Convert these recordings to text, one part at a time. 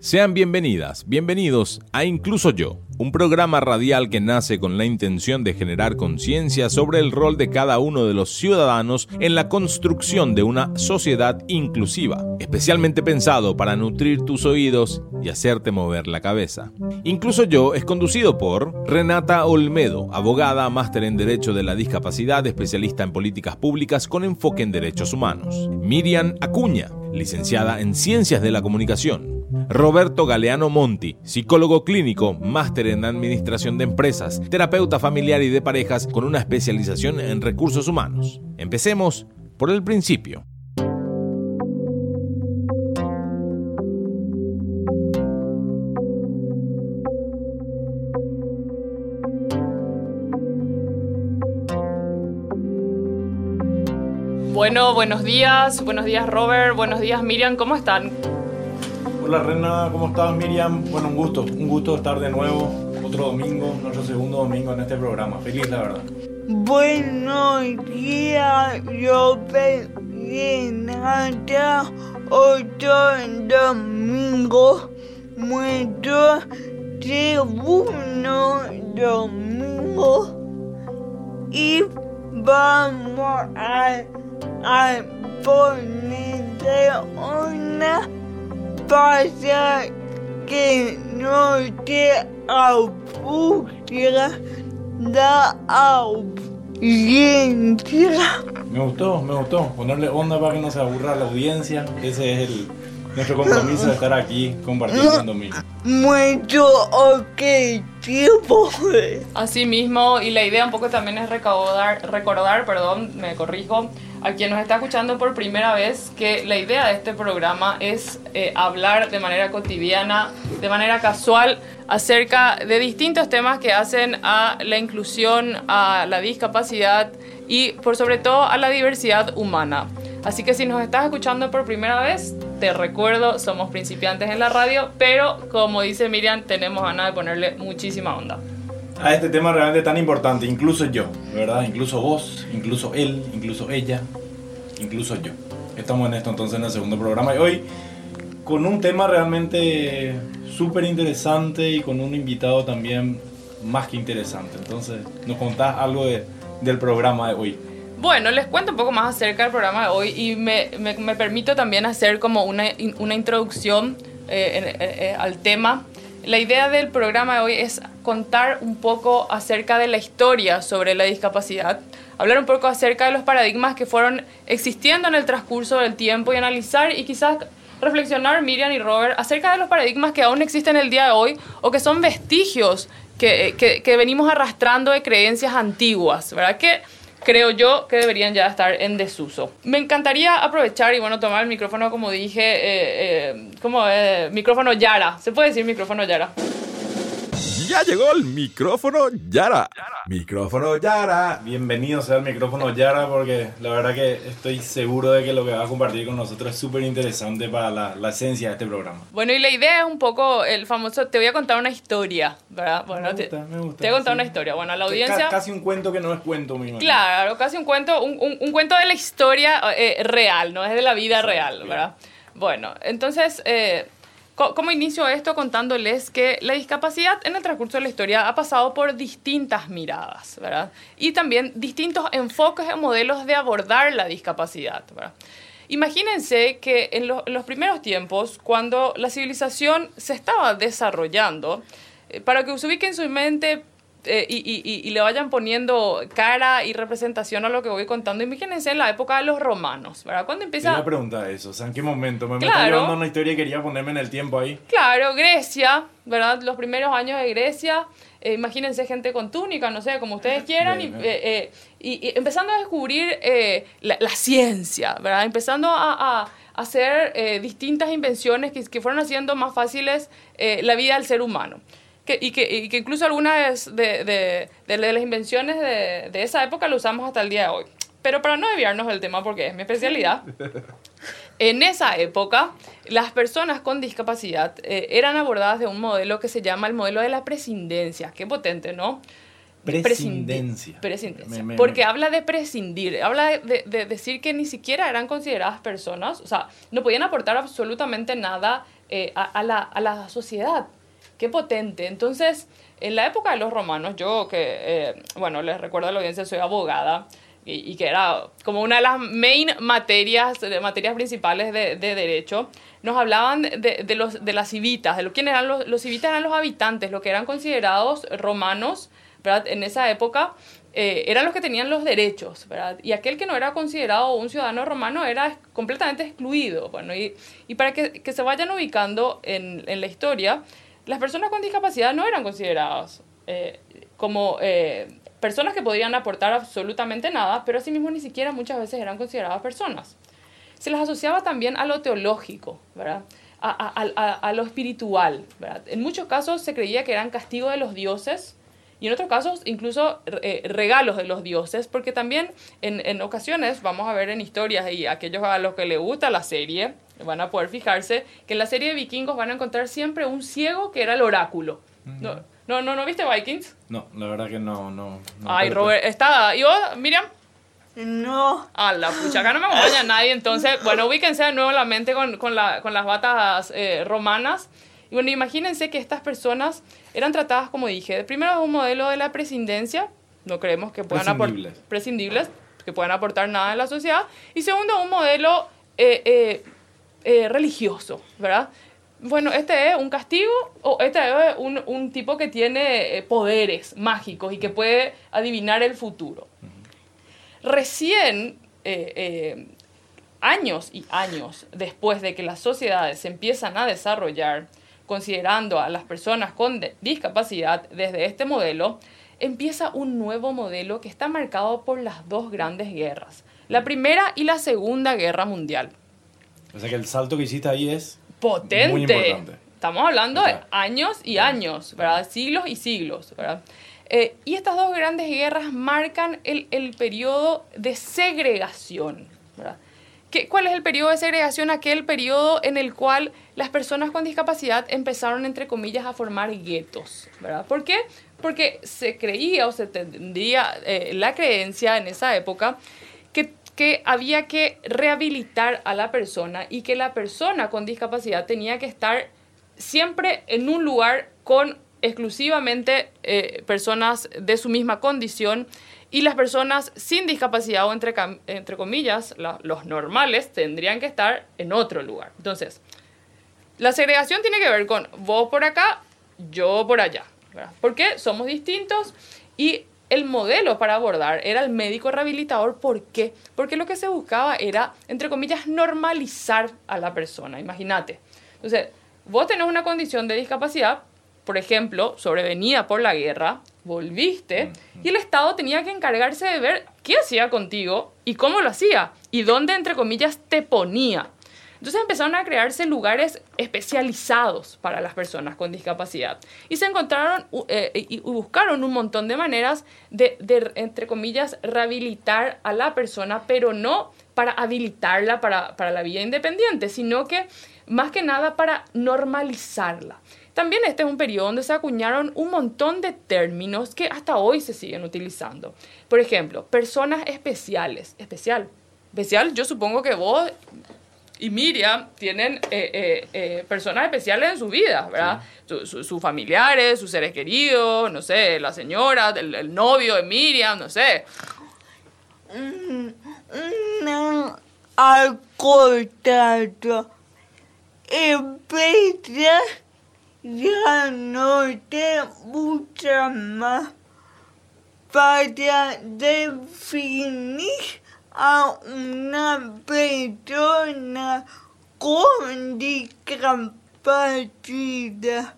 Sean bienvenidas, bienvenidos a Incluso Yo, un programa radial que nace con la intención de generar conciencia sobre el rol de cada uno de los ciudadanos en la construcción de una sociedad inclusiva, especialmente pensado para nutrir tus oídos y hacerte mover la cabeza. Incluso Yo es conducido por Renata Olmedo, abogada, máster en Derecho de la Discapacidad, especialista en políticas públicas con enfoque en derechos humanos. Miriam Acuña, licenciada en Ciencias de la Comunicación. Roberto Galeano Monti, psicólogo clínico, máster en administración de empresas, terapeuta familiar y de parejas con una especialización en recursos humanos. Empecemos por el principio. Bueno, buenos días, buenos días Robert, buenos días Miriam, ¿cómo están? Hola Rena, ¿cómo estás Miriam? Bueno, un gusto, un gusto estar de nuevo, otro domingo, nuestro segundo domingo en este programa. Feliz, la verdad. Buenos días, Robert Renata, otro domingo, nuestro segundo domingo. Y vamos a, a ponerle una pasa que no te aburra la audiencia. Me gustó, me gustó. Ponerle onda para que no se aburra la audiencia. Ese es el, nuestro compromiso de estar aquí compartiendo domingo. Mucho objetivo. Así mismo, y la idea un poco también es recaudar, recordar, perdón, me corrijo, a quien nos está escuchando por primera vez que la idea de este programa es eh, hablar de manera cotidiana, de manera casual, acerca de distintos temas que hacen a la inclusión, a la discapacidad y por sobre todo a la diversidad humana. Así que si nos estás escuchando por primera vez, te recuerdo, somos principiantes en la radio, pero como dice Miriam, tenemos ganas de ponerle muchísima onda a este tema realmente tan importante, incluso yo, ¿verdad? Incluso vos, incluso él, incluso ella, incluso yo. Estamos en esto entonces en el segundo programa y hoy con un tema realmente súper interesante y con un invitado también más que interesante. Entonces, ¿nos contás algo de, del programa de hoy? Bueno, les cuento un poco más acerca del programa de hoy y me, me, me permito también hacer como una, una introducción eh, eh, al tema la idea del programa de hoy es contar un poco acerca de la historia sobre la discapacidad, hablar un poco acerca de los paradigmas que fueron existiendo en el transcurso del tiempo y analizar y quizás reflexionar, Miriam y Robert, acerca de los paradigmas que aún existen el día de hoy o que son vestigios que, que, venimos arrastrando de creencias antiguas, ¿verdad? Que creo yo que deberían ya estar en desuso. Me encantaría aprovechar y bueno, tomar el micrófono como dije, eh, eh, como eh, micrófono Yara. ¿Se puede decir micrófono Yara? Ya llegó el micrófono Yara. Micrófono Yara. Bienvenido sea el micrófono Yara porque la verdad que estoy seguro de que lo que va a compartir con nosotros es súper interesante para la, la, esencia de este programa. Bueno, y la idea es un poco el famoso, te voy a contar una historia, ¿verdad? Bueno, me gusta, te, me gusta, te voy a contar sí. una historia. Bueno, a la audiencia... Casi un cuento que no es cuento, mi. Claro, casi un cuento, un, un, un cuento de la historia eh, real, no es de la vida real, ¿verdad? Bueno, entonces... Eh, ¿Cómo inicio esto contándoles que la discapacidad en el transcurso de la historia ha pasado por distintas miradas, ¿verdad? Y también distintos enfoques y modelos de abordar la discapacidad, ¿verdad? Imagínense que en, lo, en los primeros tiempos, cuando la civilización se estaba desarrollando, eh, para que se ubique en su mente eh, y, y, y, le vayan poniendo cara y representación a lo que voy contando. Imagínense en la época de los romanos, ¿verdad? Cuando empieza... Una pregunta eso, o sea, ¿en qué momento? Me, Claro. me está llevando una historia y quería ponerme en el tiempo ahí. Claro, Grecia, ¿verdad? Los primeros años de Grecia. eh, imagínense gente con túnica, no sé, como ustedes quieran, y, Bien, eh, eh, y- y empezando a descubrir eh, la, la ciencia, ¿verdad? Empezando a, a hacer eh, distintas invenciones que, que fueron haciendo más fáciles la vida del ser humano. Que, y, que, y que incluso algunas de, de, de- de las invenciones de, de esa época lo usamos hasta el día de hoy. Pero para no desviarnos del tema, porque es mi especialidad, en esa época, las personas con discapacidad eh, eran abordadas de un modelo que se llama el modelo de la prescindencia. Qué potente, ¿no? Prescindencia. Prescindencia. Me- me- Porque me- habla de prescindir, habla de, de decir que ni siquiera eran consideradas personas, o sea, no podían aportar absolutamente nada eh, a, a la, a la sociedad. Qué potente. Entonces, en la época de los romanos, yo que, eh, bueno, les recuerdo a la audiencia, soy abogada y, y que era como una de las main materias, de materias principales de, de derecho, nos hablaban de, de los, de las civitas, de lo quién eran los, los civitas eran los habitantes, lo que eran considerados romanos, ¿verdad? En esa época eh, eran los que tenían los derechos, ¿verdad? Y aquel que no era considerado un ciudadano romano era completamente excluido. Bueno, y, y para que, que se vayan ubicando en, en la historia, las personas con discapacidad no eran consideradas eh, como eh, personas que podían aportar absolutamente nada, pero asimismo ni siquiera muchas veces eran consideradas personas. Se las asociaba también a lo teológico, ¿verdad? A, a- a- a lo espiritual. ¿verdad? En muchos casos se creía que eran castigo de los dioses y en otros casos incluso eh, regalos de los dioses, porque también en, en ocasiones, vamos a ver en historias y aquellos a los que les gusta la serie, van a poder fijarse que en la serie de vikingos van a encontrar siempre un ciego que era el oráculo. No, no, no, ¿no viste Vikings? No, la verdad que no, no. no, Ay, Robert, está. ¿Y vos, Miriam? No, A la pucha, acá no me acompaña nadie, entonces, bueno, ubíquense de nuevo la mente con, con, la- con las batas eh, romanas. Y bueno, imagínense que estas personas eran tratadas, como dije, primero un modelo de la prescindencia, no creemos que puedan aportar Prescindibles. prescindibles, que puedan aportar nada en la sociedad, y segundo, un modelo eh, eh, eh, religioso, ¿verdad? Bueno, este es un castigo o este es un, un tipo que tiene eh, poderes mágicos y que puede adivinar el futuro recién, eh, años y años después de que las sociedades se empiezan a desarrollar, considerando a las personas con discapacidad desde este modelo, empieza un nuevo modelo que está marcado por las dos grandes guerras, la Primera y la Segunda Guerra Mundial. O sea que el salto que hiciste ahí es Potente. muy importante. Estamos hablando de años y años, ¿verdad? Siglos y siglos, ¿verdad? Eh, y estas dos grandes guerras marcan el, el periodo de segregación, ¿verdad? ¿Qué- ¿Cuál es el periodo de segregación? Aquel periodo en el cual las personas con discapacidad empezaron, entre comillas, a formar guetos, ¿verdad? ¿Por qué? Porque se creía o se tendría eh, la creencia en esa época que, había que rehabilitar a la persona y que la persona con discapacidad tenía que estar siempre en un lugar con exclusivamente eh, personas de su misma condición y las personas sin discapacidad o entre, entre comillas, la- los normales, tendrían que estar en otro lugar. Entonces, la segregación tiene que ver con vos por acá, yo por allá. Porque somos distintos y el modelo para abordar era el médico rehabilitador. ¿Por qué? Porque lo que se buscaba era, entre comillas, normalizar a la persona. Imagínate. Entonces, vos tenés una condición de discapacidad, por ejemplo, sobrevenida por la guerra, volviste y el Estado tenía que encargarse de ver qué hacía contigo y cómo lo hacía y dónde, entre comillas, te ponía. Entonces empezaron a crearse lugares especializados para las personas con discapacidad y se encontraron eh, y y buscaron un montón de maneras de, de, entre comillas, rehabilitar a la persona, pero no para habilitarla para, para la vida independiente, sino que más que nada para normalizarla. También este es un periodo donde se acuñaron un montón de términos que hasta hoy se siguen utilizando. Por ejemplo, personas especiales. Especial. Especial, yo supongo que vos y Miriam tienen eh, eh, eh, personas especiales en sus vidas, ¿verdad? Su- su- sus familiares, sus seres queridos, no sé, la señora, el, el novio de Miriam, no sé. no, al contrario, ya no te mucha más para definir a una persona con discapacidad.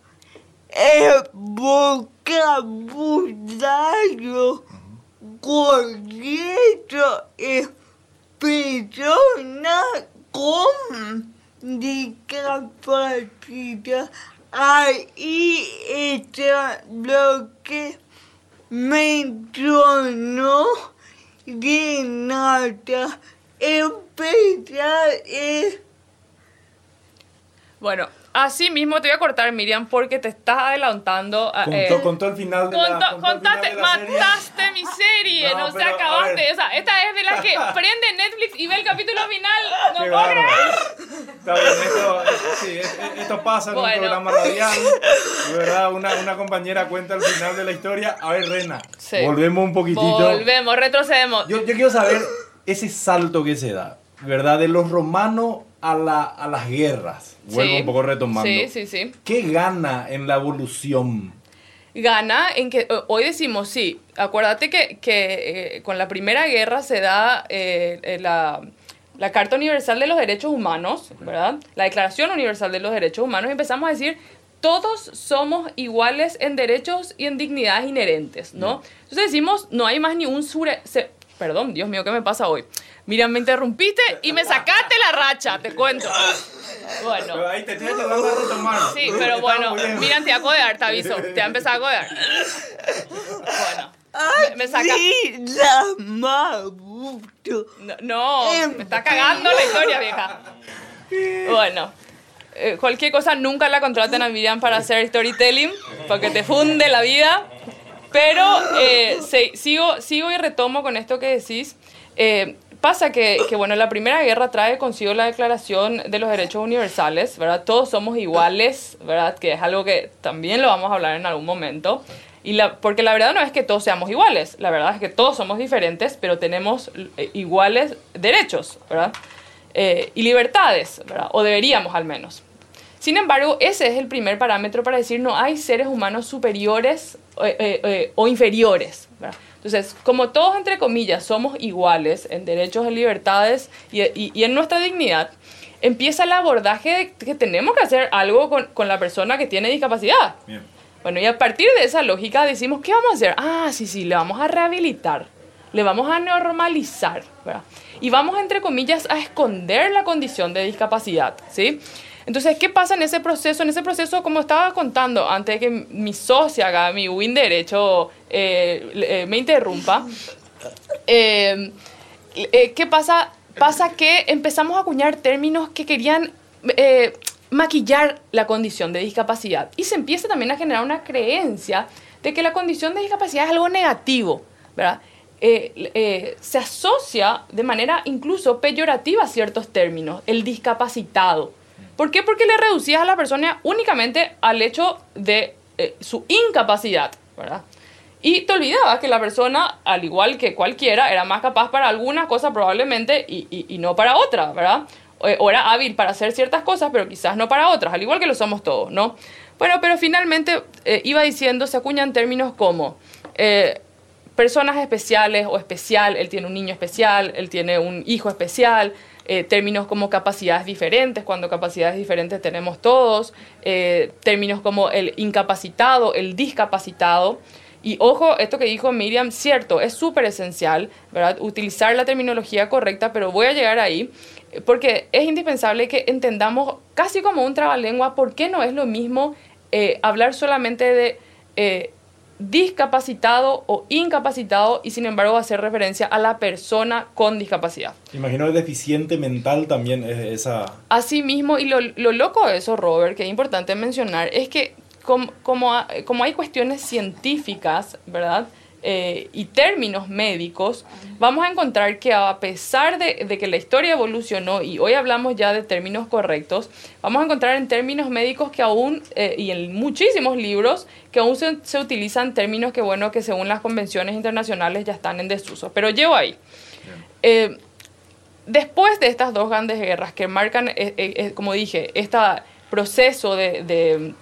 El vocabulario correcto es persona con discapacidad. Ahí está lo que mencionó Renata. Empezar es Bueno, así mismo te voy a cortar, Miriam, porque te estás adelantando. a- Contó, eh, contó el final de la, Contó- contó el final contaste, de la serie. mataste mi serie, No, a acabaste. O sea, esta es de las que prende Netflix y ve el capítulo final. No puedo creer. Está bien, esto, sí, es- es- esto pasa en Bueno. un programa radial. De verdad, una, una compañera cuenta el final de la historia. A ver, Rena, Sí. volvemos un poquitito. Volvemos, retrocedemos. Yo, yo quiero saber ese salto que se da, ¿verdad? De los romanos a, la, a las guerras. Vuelvo Sí. un poco retomando. Sí, sí, sí. ¿Qué gana en la evolución? Gana en que eh, hoy decimos, sí, acuérdate que, que eh, con la Primera Guerra se da eh, la, la Carta Universal de los Derechos Humanos, ¿verdad? La Declaración Universal de los Derechos Humanos y empezamos a decir, todos somos iguales en derechos y en dignidades inherentes, ¿no? Entonces decimos, no hay más ni un sure... se- perdón, Dios mío, ¿qué me pasa hoy? Mira, me interrumpiste y me sacaste la racha, te cuento. Bueno. Pero ahí te estoy retomar. Sí, pero bueno, mira, te va a codear, te aviso. Te va a empezar a codear. Bueno. Me, me saca. Sí, la mabuto. No, no, me está cagando la historia, vieja. Bueno. eh, cualquier cosa, nunca la contraten a Miriam para hacer storytelling, porque te funde la vida. Pero eh, se- sigo, sigo y retomo con esto que decís. Eh, pasa que, que, bueno, la Primera Guerra trae consigo la Declaración de los Derechos Universales, ¿verdad? Todos somos iguales, ¿verdad? Que es algo que también lo vamos a hablar en algún momento. Y la, porque la verdad no es que todos seamos iguales, la verdad es que todos somos diferentes, pero tenemos eh, iguales derechos, ¿verdad? Eh, y libertades, ¿verdad? O deberíamos al menos. Sin embargo, ese es el primer parámetro para decir no hay seres humanos superiores eh, eh, eh, o inferiores. ¿verdad? Entonces, como todos, entre comillas, somos iguales en derechos, en libertades y, y- y en nuestra dignidad, empieza el abordaje de que tenemos que hacer algo con, con la persona que tiene discapacidad. Bien. Bueno, y a partir de esa lógica decimos, ¿qué vamos a hacer? Ah, sí, sí, le vamos a rehabilitar, le vamos a normalizar, ¿verdad? Y vamos, entre comillas, a esconder la condición de discapacidad, ¿sí? Entonces, ¿qué pasa en ese proceso? En ese proceso, como estaba contando antes de que mi socia, mi win derecho, eh, eh, me interrumpa, eh, eh, ¿qué pasa? Pasa que empezamos a acuñar términos que querían eh, maquillar la condición de discapacidad. Y se empieza también a generar una creencia de que la condición de discapacidad es algo negativo, ¿verdad? Eh, eh, se asocia de manera incluso peyorativa a ciertos términos, el discapacitado. ¿Por qué? Porque le reducías a la persona únicamente al hecho de eh, su incapacidad, ¿verdad? Y te olvidabas que la persona, al igual que cualquiera, era más capaz para alguna cosa probablemente y, y- y no para otra, ¿verdad? O, era hábil para hacer ciertas cosas, pero quizás no para otras, al igual que lo somos todos, ¿no? Bueno, pero finalmente eh, iba diciendo, se acuñan términos como eh, personas especiales o especial, él tiene un niño especial, él tiene un hijo especial, eh, términos como capacidades diferentes, cuando capacidades diferentes tenemos todos, eh, términos como el incapacitado, el discapacitado. Y ojo, esto que dijo Miriam, cierto, es súper esencial, ¿verdad? Utilizar la terminología correcta, pero voy a llegar ahí, porque es indispensable que entendamos casi como un trabalengua por qué no es lo mismo eh, hablar solamente de discapacitado o incapacitado y sin embargo hacer referencia a la persona con discapacidad. Imagino que deficiente mental también es esa... Asimismo, y lo, lo loco de eso, Robert, que es importante mencionar, es que com- como, ha- como hay cuestiones científicas, ¿verdad? Eh, y términos médicos, vamos a encontrar que a pesar de, de que la historia evolucionó y hoy hablamos ya de términos correctos, vamos a encontrar en términos médicos que aún, eh, y en muchísimos libros, que aún se, se utilizan términos que, bueno, que según las convenciones internacionales ya están en desuso. Pero llevo ahí. Eh, después de estas dos grandes guerras que marcan, como dije, este proceso de, de,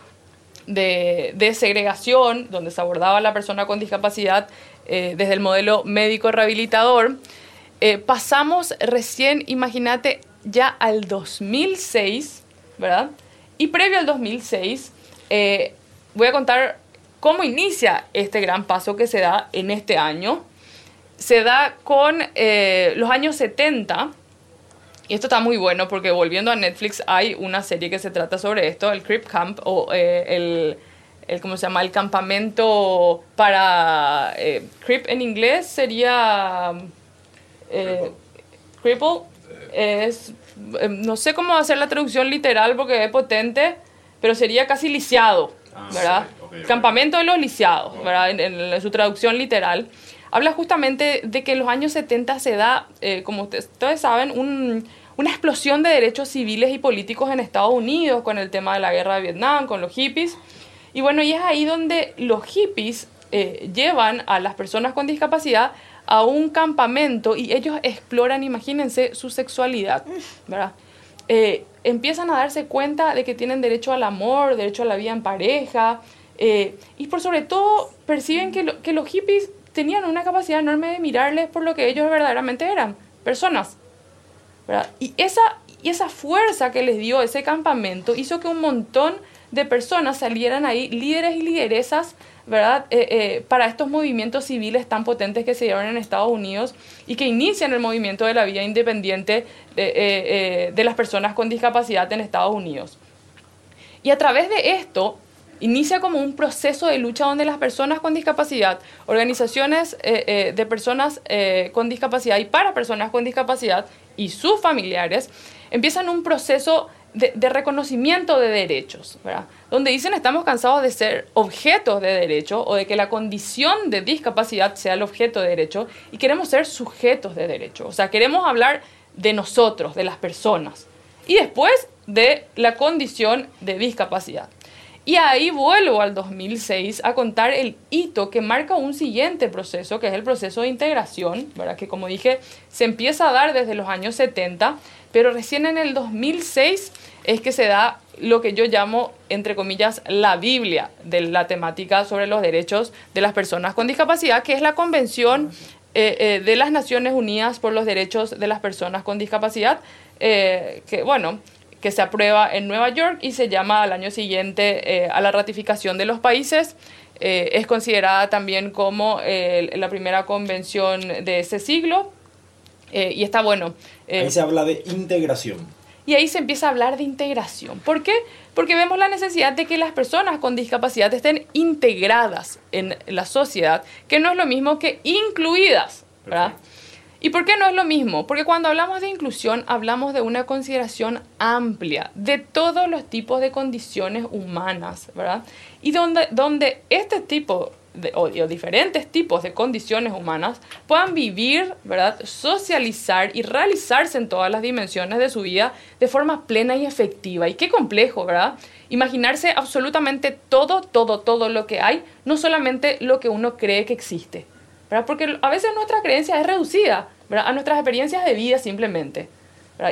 de- segregación, donde se abordaba a la persona con discapacidad eh, desde el modelo médico rehabilitador, eh, pasamos recién, imagínate, ya al 2006, ¿verdad? Y previo al 2006, eh, voy a contar cómo inicia este gran paso que se da en este año. Se da con los años 70, y esto está muy bueno porque volviendo a Netflix hay una serie que se trata sobre esto, el Crip Camp o eh, el, el, ¿cómo se llama? El campamento para... Eh, Crip en inglés sería... Eh, cripple es eh, no sé cómo hacer la traducción literal porque es potente, pero sería casi lisiado, Ah, ¿verdad? ok, ok, ok. Campamento de los lisiados, ¿verdad? En, en su traducción literal. Habla justamente de que en los años 70 se da, eh, como ustedes, ustedes saben, un- una explosión de derechos civiles y políticos en Estados Unidos con el tema de la guerra de Vietnam, con los hippies. Y bueno, y es ahí donde los hippies eh, llevan a las personas con discapacidad a un campamento y ellos exploran, imagínense, su sexualidad, ¿verdad? Eh, empiezan a darse cuenta de que tienen derecho al amor, derecho a la vida en pareja, eh, y por sobre todo perciben que, lo- que los hippies tenían una capacidad enorme de mirarles por lo que ellos verdaderamente eran, personas. Y esa, y esa fuerza que les dio ese campamento hizo que un montón de personas salieran ahí, líderes y lideresas, ¿verdad? Eh, eh, para estos movimientos civiles tan potentes que se dieron en Estados Unidos y que inician el movimiento de la vida independiente de, eh, de las personas con discapacidad en Estados Unidos. Y a través de esto inicia como un proceso de lucha donde las personas con discapacidad, organizaciones eh, eh, de personas eh, con discapacidad y para personas con discapacidad y sus familiares, empiezan un proceso de, reconocimiento de derechos, ¿verdad? donde dicen estamos cansados de ser objetos de derecho o de que la condición de discapacidad sea el objeto de derecho y queremos ser sujetos de derecho, o sea, queremos hablar de nosotros, de las personas y después de la condición de discapacidad. Y ahí vuelvo al 2006 a contar el hito que marca un siguiente proceso, que es el proceso de integración, ¿verdad? que como dije, se empieza a dar desde los años 70, pero recién en el 2006 es que se da lo que yo llamo, entre comillas, la Biblia de la temática sobre los derechos de las personas con discapacidad, que es la Convención eh, eh, de las Naciones Unidas por los Derechos de las Personas con Discapacidad, eh, que bueno, que se aprueba en Nueva York y se llama al año siguiente eh, a la ratificación de los países. Eh, es considerada también como eh, la primera convención de ese siglo. Eh, y está bueno. eh, Ahí se habla de integración. y ahí se empieza a hablar de integración. ¿Por qué? Porque vemos la necesidad de que las personas con discapacidad estén integradas en la sociedad, que no es lo mismo que incluidas, ¿verdad? ¿Y por qué no es lo mismo? Porque cuando hablamos de inclusión hablamos de una consideración amplia de todos los tipos de condiciones humanas, ¿verdad? Y donde, donde este tipo de, o, o diferentes tipos de condiciones humanas puedan vivir, ¿verdad? Socializar y realizarse en todas las dimensiones de su vida de forma plena y efectiva. Y qué complejo, ¿verdad? Imaginarse absolutamente todo, todo, todo lo que hay, no solamente lo que uno cree que existe. ¿Verdad? Porque a veces nuestra creencia es reducida a nuestras experiencias de vida simplemente.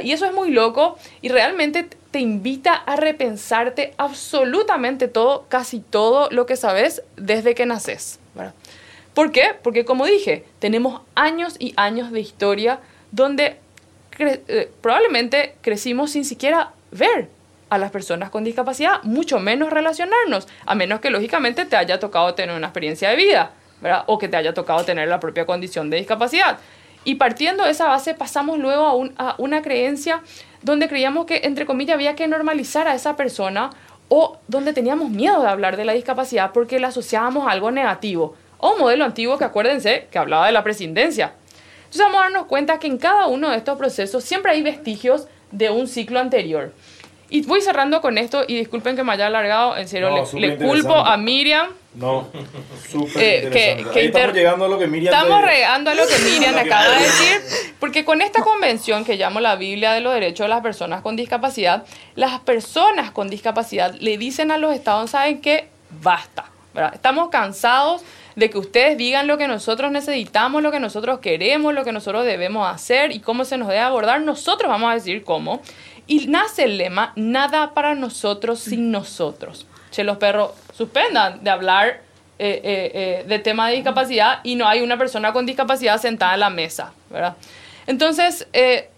Y eso es muy loco y realmente te invita a repensarte absolutamente todo, casi todo lo que sabes desde que naces. ¿Por qué? Porque como dije, tenemos años y años de historia donde eh, probablemente crecimos sin siquiera ver a las personas con discapacidad, mucho menos relacionarnos, a menos que lógicamente te haya tocado tener una experiencia de vida, ¿verdad? O que te haya tocado tener la propia condición de discapacidad. Y partiendo de esa base pasamos luego a, un- a una creencia donde creíamos que, entre comillas, había que normalizar a esa persona o donde teníamos miedo de hablar de la discapacidad porque la asociábamos a algo negativo. O un modelo antiguo que acuérdense que hablaba de la presidencia. Entonces vamos a darnos cuenta que en cada uno de estos procesos siempre hay vestigios de un ciclo anterior. Y voy cerrando con esto y disculpen que me haya alargado, en serio, No, le- culpo a Miriam. No, súper Eh, interesante. que- estamos llegando a lo que Miriam Estamos regando a lo que Miriam acaba de decir, porque con esta convención que llamo la Biblia de los Derechos de las Personas con Discapacidad, las personas con discapacidad le dicen a los estados, ¿saben qué? Basta, ¿verdad? Estamos cansados de que ustedes digan lo que nosotros necesitamos, lo que nosotros queremos, lo que nosotros debemos hacer y cómo se nos debe abordar. Nosotros vamos a decir cómo. Y nace el lema, nada para nosotros sin nosotros. Che, los perros, suspendan de hablar eh, eh, eh, de tema de discapacidad y no hay una persona con discapacidad sentada en la mesa, ¿verdad? Entonces, eh,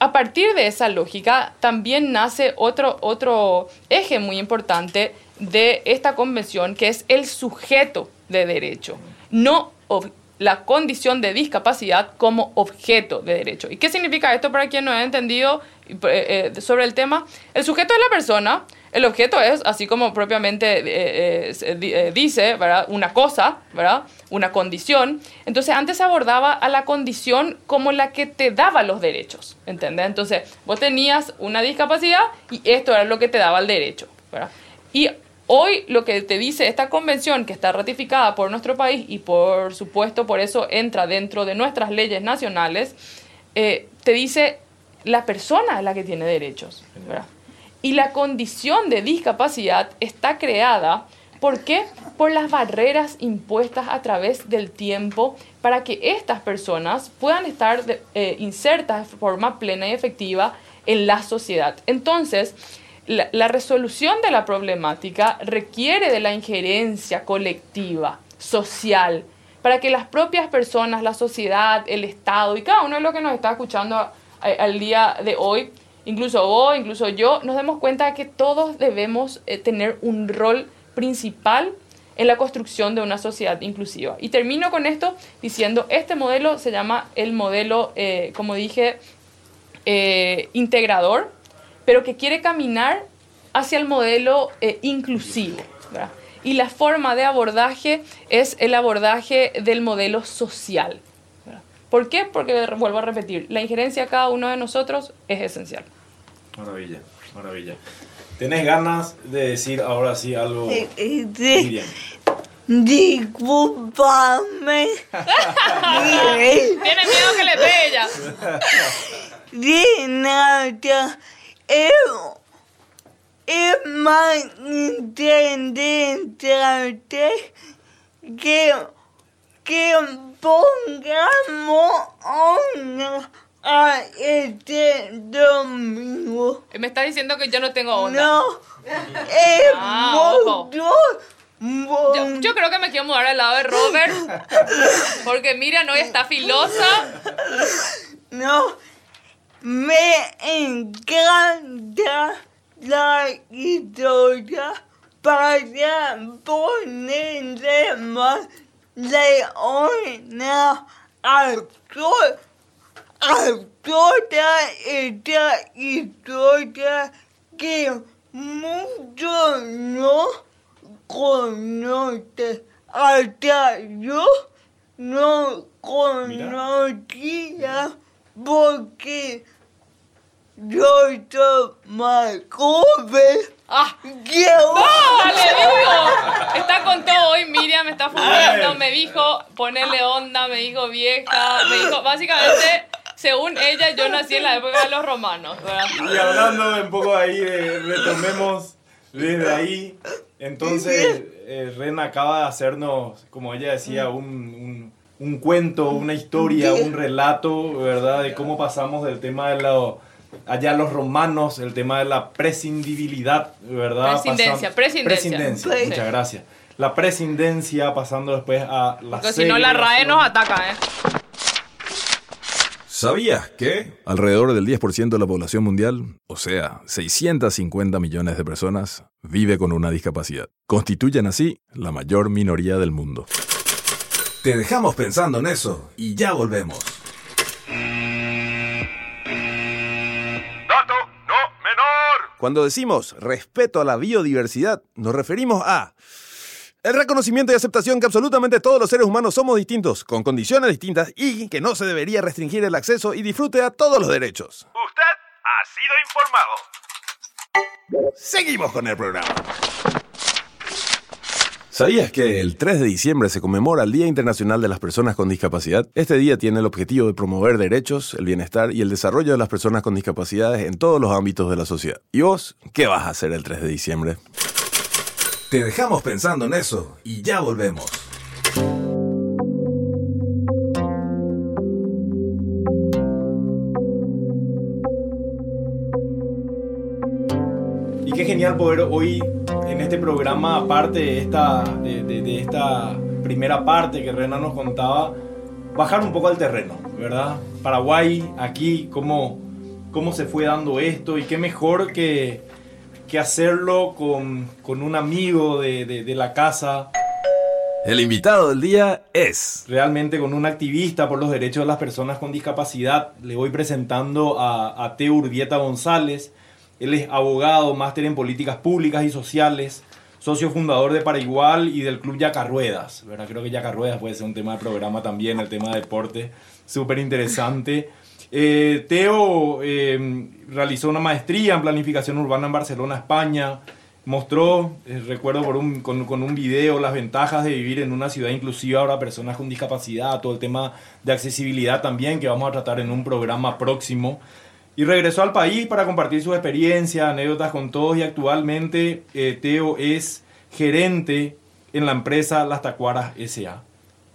a partir de esa lógica, también nace otro, otro eje muy importante de esta convención, que es el sujeto de derecho, no la condición de discapacidad como objeto de derecho. ¿Y qué significa esto para quien no haya entendido eh, eh, sobre el tema? El sujeto es la persona, El objeto es, así como propiamente eh, eh, eh, dice, ¿verdad? una cosa, ¿verdad? una condición. Entonces antes se abordaba a la condición como la que te daba los derechos, ¿entendés? Entonces vos tenías una discapacidad y esto era lo que te daba el derecho. ¿verdad? Y hoy lo que te dice esta convención que está ratificada por nuestro país y por supuesto por eso entra dentro de nuestras leyes nacionales, te dice la persona es la que tiene derechos. ¿verdad? Y la condición de discapacidad está creada, ¿por qué? Por las barreras impuestas a través del tiempo para que estas personas puedan estar eh, insertas de forma plena y efectiva en la sociedad. Entonces, la, la resolución de la problemática requiere de la injerencia colectiva, social, para que las propias personas, la sociedad, el Estado y cada uno de los que nos está escuchando al día de hoy incluso vos, incluso yo, nos demos cuenta de que todos debemos eh, tener un rol principal en la construcción de una sociedad inclusiva. Y termino con esto diciendo, este modelo se llama el modelo, eh, como dije, eh, integrador, pero que quiere caminar hacia el modelo inclusivo. Y la forma de abordaje es el abordaje del modelo social. ¿Por qué? Porque, vuelvo a repetir, la injerencia de cada uno de nosotros es esencial. Maravilla, maravilla. ¿Tienes ganas de decir ahora sí algo? Eh, eh, Miriam. Disculpame. Tiene miedo que le pegue ella. De nada. Es, es más interesante que, que pongamos una a este domingo. Me está diciendo que yo no tengo onda. No. Es ah, yo, yo, creo que me quiero mudar al lado de Robert. Porque Miriam hoy está filosa. No. Me encanta la historia para ponerle más leona al sol toda esta historia que muchos no conocen. Hasta yo no conocía porque yo soy más joven. ¡Ah! ¡No! ¡Le digo! Está con todo hoy, Miriam me está fumando, me dijo ponerle onda, me dijo vieja, me dijo, básicamente según ella, yo nací en la época de los romanos, Y hablando un poco ahí, de, retomemos desde ahí. Entonces, eh, Ren acaba de hacernos, como ella decía, un, un, cuento, una historia, un relato, ¿verdad? De cómo pasamos del tema de la allá los romanos, el tema de la prescindibilidad, ¿verdad? Prescindencia, prescindencia. Prescindencia, muchas gracias. La prescindencia pasando después a la Porque si no la RAE nos ataca, ¿eh? ¿Sabías que alrededor del 10% de la población mundial, o sea, 650 millones de personas, vive con una discapacidad? Constituyen así la mayor minoría del mundo. Te dejamos pensando en eso y ya volvemos. Dato no menor. Cuando decimos respeto a la biodiversidad, nos referimos a el reconocimiento y aceptación que absolutamente todos los seres humanos somos distintos, con condiciones distintas y que no se debería restringir el acceso y disfrute a todos los derechos. Usted ha sido informado. Seguimos con el programa. ¿Sabías que el 3 de diciembre se conmemora el Día Internacional de las Personas con Discapacidad? Este día tiene el objetivo de promover derechos, el bienestar y el desarrollo de las personas con discapacidades en todos los ámbitos de la sociedad. ¿Y vos qué vas a hacer el 3 de diciembre? Te dejamos pensando en eso y ya volvemos. Y qué genial poder hoy en este programa, aparte de esta, de, esta primera parte que Rena nos contaba, bajar un poco al terreno, ¿verdad? Paraguay, aquí, cómo, cómo se fue dando esto y qué mejor que que hacerlo con, un amigo de, la casa. El invitado del día es... Realmente con un activista por los derechos de las personas con discapacidad. Le voy presentando a, a Teo Urbieta González. Él es abogado, máster en políticas públicas y sociales, socio fundador de Para Igual y del Club Yacarruedas. ¿verdad? Creo que Yacarruedas puede ser un tema de programa también, el tema de deporte, súper interesante. Eh, Teo eh, realizó una maestría en planificación urbana en Barcelona, España. Mostró, eh, recuerdo con, un video, las ventajas de vivir en una ciudad inclusiva para personas con discapacidad, todo el tema de accesibilidad también, que vamos a tratar en un programa próximo. Y regresó al país para compartir su experiencia, anécdotas con todos y actualmente Teo es gerente en la empresa Las Tacuaras SA.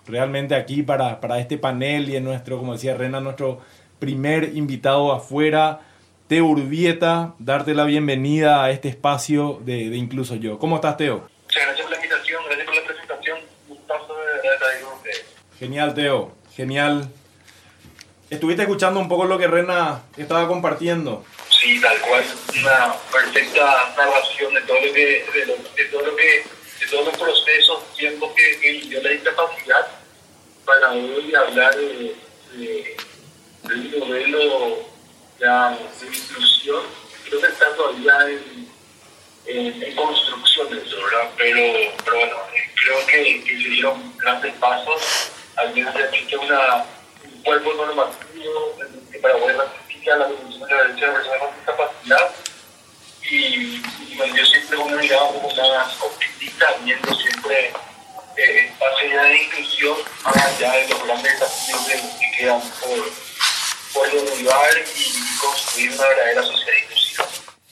Realmente aquí para, para este panel y en nuestro, como decía Rena, nuestro primer invitado afuera, Teo Urbieta, darte la bienvenida a este espacio de, de, Incluso Yo. ¿Cómo estás, Teo? Muchas gracias por la invitación, gracias por la presentación. Gustazo de estar con ustedes. Genial, Teo, genial. ¿Estuviste escuchando un poco lo que Rena estaba compartiendo? Sí, tal cual, una perfecta narración de todo lo que, de, lo, de todo lo que, de todos los procesos, tiempos que, que vivió la discapacidad para hoy hablar de, de del modelo de inclusión, creo que está todavía en, en, en construcción de eso, ¿verdad? Pero, pero bueno, creo que, que se dieron grandes pasos, al menos ya existe un cuerpo normativo que Paraguay ratifica la Convención de la Derecha de Personas con Discapacidad y, yo siempre una mirada un poco más optimista, viendo siempre eh, espacios de inclusión más allá de los grandes desafíos que quedan por y construir una verdadera sociedad inclusiva.